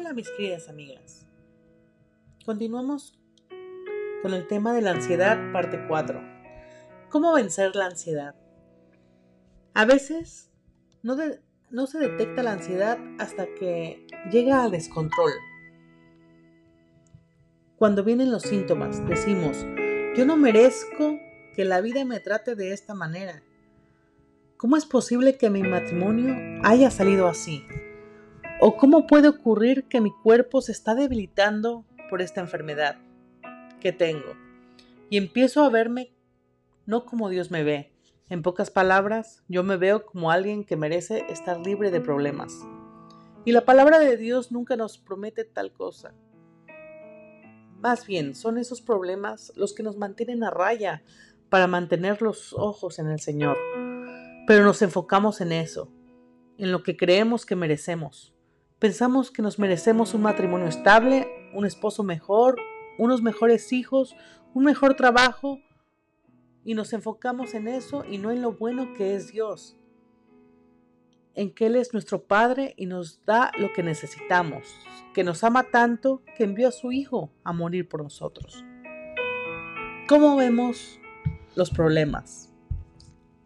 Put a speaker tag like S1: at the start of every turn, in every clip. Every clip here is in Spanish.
S1: Hola mis queridas amigas. Continuamos con el tema de la ansiedad, parte 4. ¿Cómo vencer la ansiedad? A veces no, no se detecta la ansiedad hasta que llega al descontrol. Cuando vienen los síntomas, decimos, yo no merezco que la vida me trate de esta manera. ¿Cómo es posible que mi matrimonio haya salido así? ¿O cómo puede ocurrir que mi cuerpo se está debilitando por esta enfermedad que tengo? Y empiezo a verme no como Dios me ve. En pocas palabras, yo me veo como alguien que merece estar libre de problemas. Y la palabra de Dios nunca nos promete tal cosa. Más bien, son esos problemas los que nos mantienen a raya para mantener los ojos en el Señor. Pero nos enfocamos en eso, en lo que creemos que merecemos. Pensamos que nos merecemos un matrimonio estable, un esposo mejor, unos mejores hijos, un mejor trabajo, y nos enfocamos en eso y no en lo bueno que es Dios, en que Él es nuestro Padre y nos da lo que necesitamos, que nos ama tanto que envió a su Hijo a morir por nosotros. ¿Cómo vemos los problemas?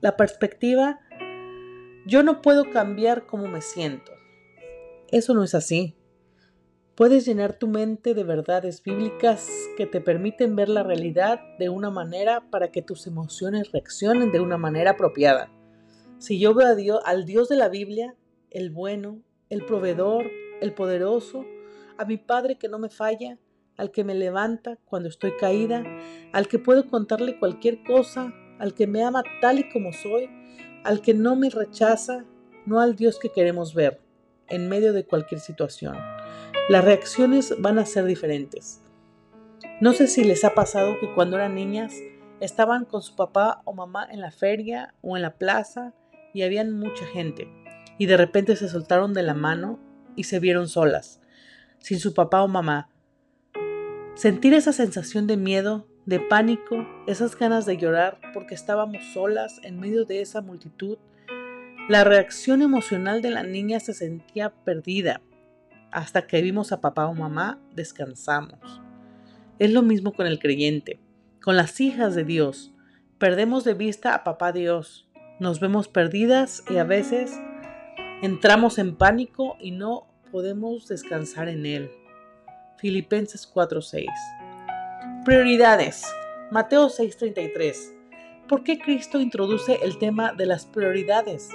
S1: La perspectiva, yo no puedo cambiar cómo me siento. Eso no es así. Puedes llenar tu mente de verdades bíblicas que te permiten ver la realidad de una manera para que tus emociones reaccionen de una manera apropiada. Si yo veo a Dios, al Dios de la Biblia, el bueno, el proveedor, el poderoso, a mi Padre que no me falla, al que me levanta cuando estoy caída, al que puedo contarle cualquier cosa, al que me ama tal y como soy, al que no me rechaza, no al Dios que queremos ver en medio de cualquier situación. Las reacciones van a ser diferentes. No sé si les ha pasado que cuando eran niñas estaban con su papá o mamá en la feria o en la plaza y habían mucha gente y de repente se soltaron de la mano y se vieron solas, sin su papá o mamá. Sentir esa sensación de miedo, de pánico, esas ganas de llorar porque estábamos solas en medio de esa multitud la reacción emocional de la niña se sentía perdida. Hasta que vimos a papá o mamá, descansamos. Es lo mismo con el creyente, con las hijas de Dios. Perdemos de vista a papá Dios. Nos vemos perdidas y a veces entramos en pánico y no podemos descansar en Él. Filipenses 4:6. Prioridades. Mateo 6:33. ¿Por qué Cristo introduce el tema de las prioridades?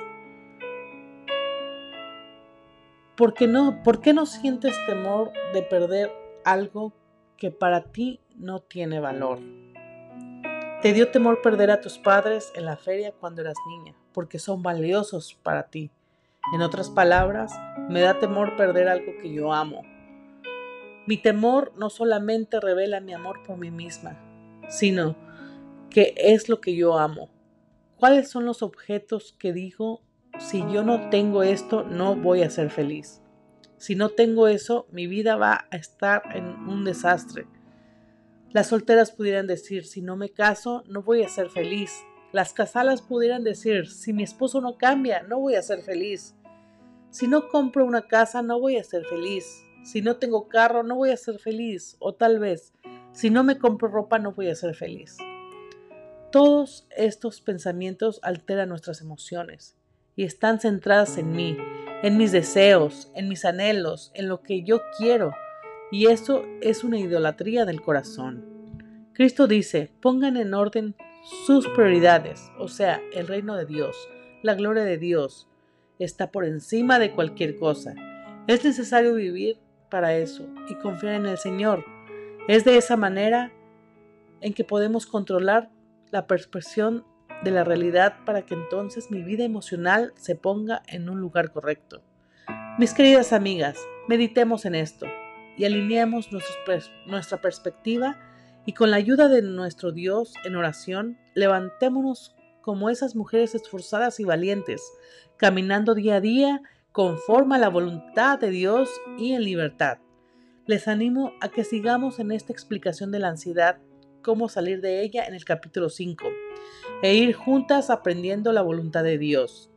S1: ¿Por qué, no, ¿Por qué no sientes temor de perder algo que para ti no tiene valor? Te dio temor perder a tus padres en la feria cuando eras niña, porque son valiosos para ti. En otras palabras, me da temor perder algo que yo amo. Mi temor no solamente revela mi amor por mí misma, sino que es lo que yo amo. ¿Cuáles son los objetos que digo si yo no tengo esto, no voy a ser feliz. Si no tengo eso, mi vida va a estar en un desastre. Las solteras pudieran decir, si no me caso, no voy a ser feliz. Las casalas pudieran decir, si mi esposo no cambia, no voy a ser feliz. Si no compro una casa, no voy a ser feliz. Si no tengo carro, no voy a ser feliz. O tal vez, si no me compro ropa, no voy a ser feliz. Todos estos pensamientos alteran nuestras emociones y están centradas en mí, en mis deseos, en mis anhelos, en lo que yo quiero. Y eso es una idolatría del corazón. Cristo dice, pongan en orden sus prioridades, o sea, el reino de Dios, la gloria de Dios, está por encima de cualquier cosa. Es necesario vivir para eso y confiar en el Señor. Es de esa manera en que podemos controlar la percepción de la realidad para que entonces mi vida emocional se ponga en un lugar correcto. Mis queridas amigas, meditemos en esto y alineemos nuestra perspectiva y con la ayuda de nuestro Dios en oración, levantémonos como esas mujeres esforzadas y valientes, caminando día a día conforme a la voluntad de Dios y en libertad. Les animo a que sigamos en esta explicación de la ansiedad cómo salir de ella en el capítulo 5 e ir juntas aprendiendo la voluntad de Dios.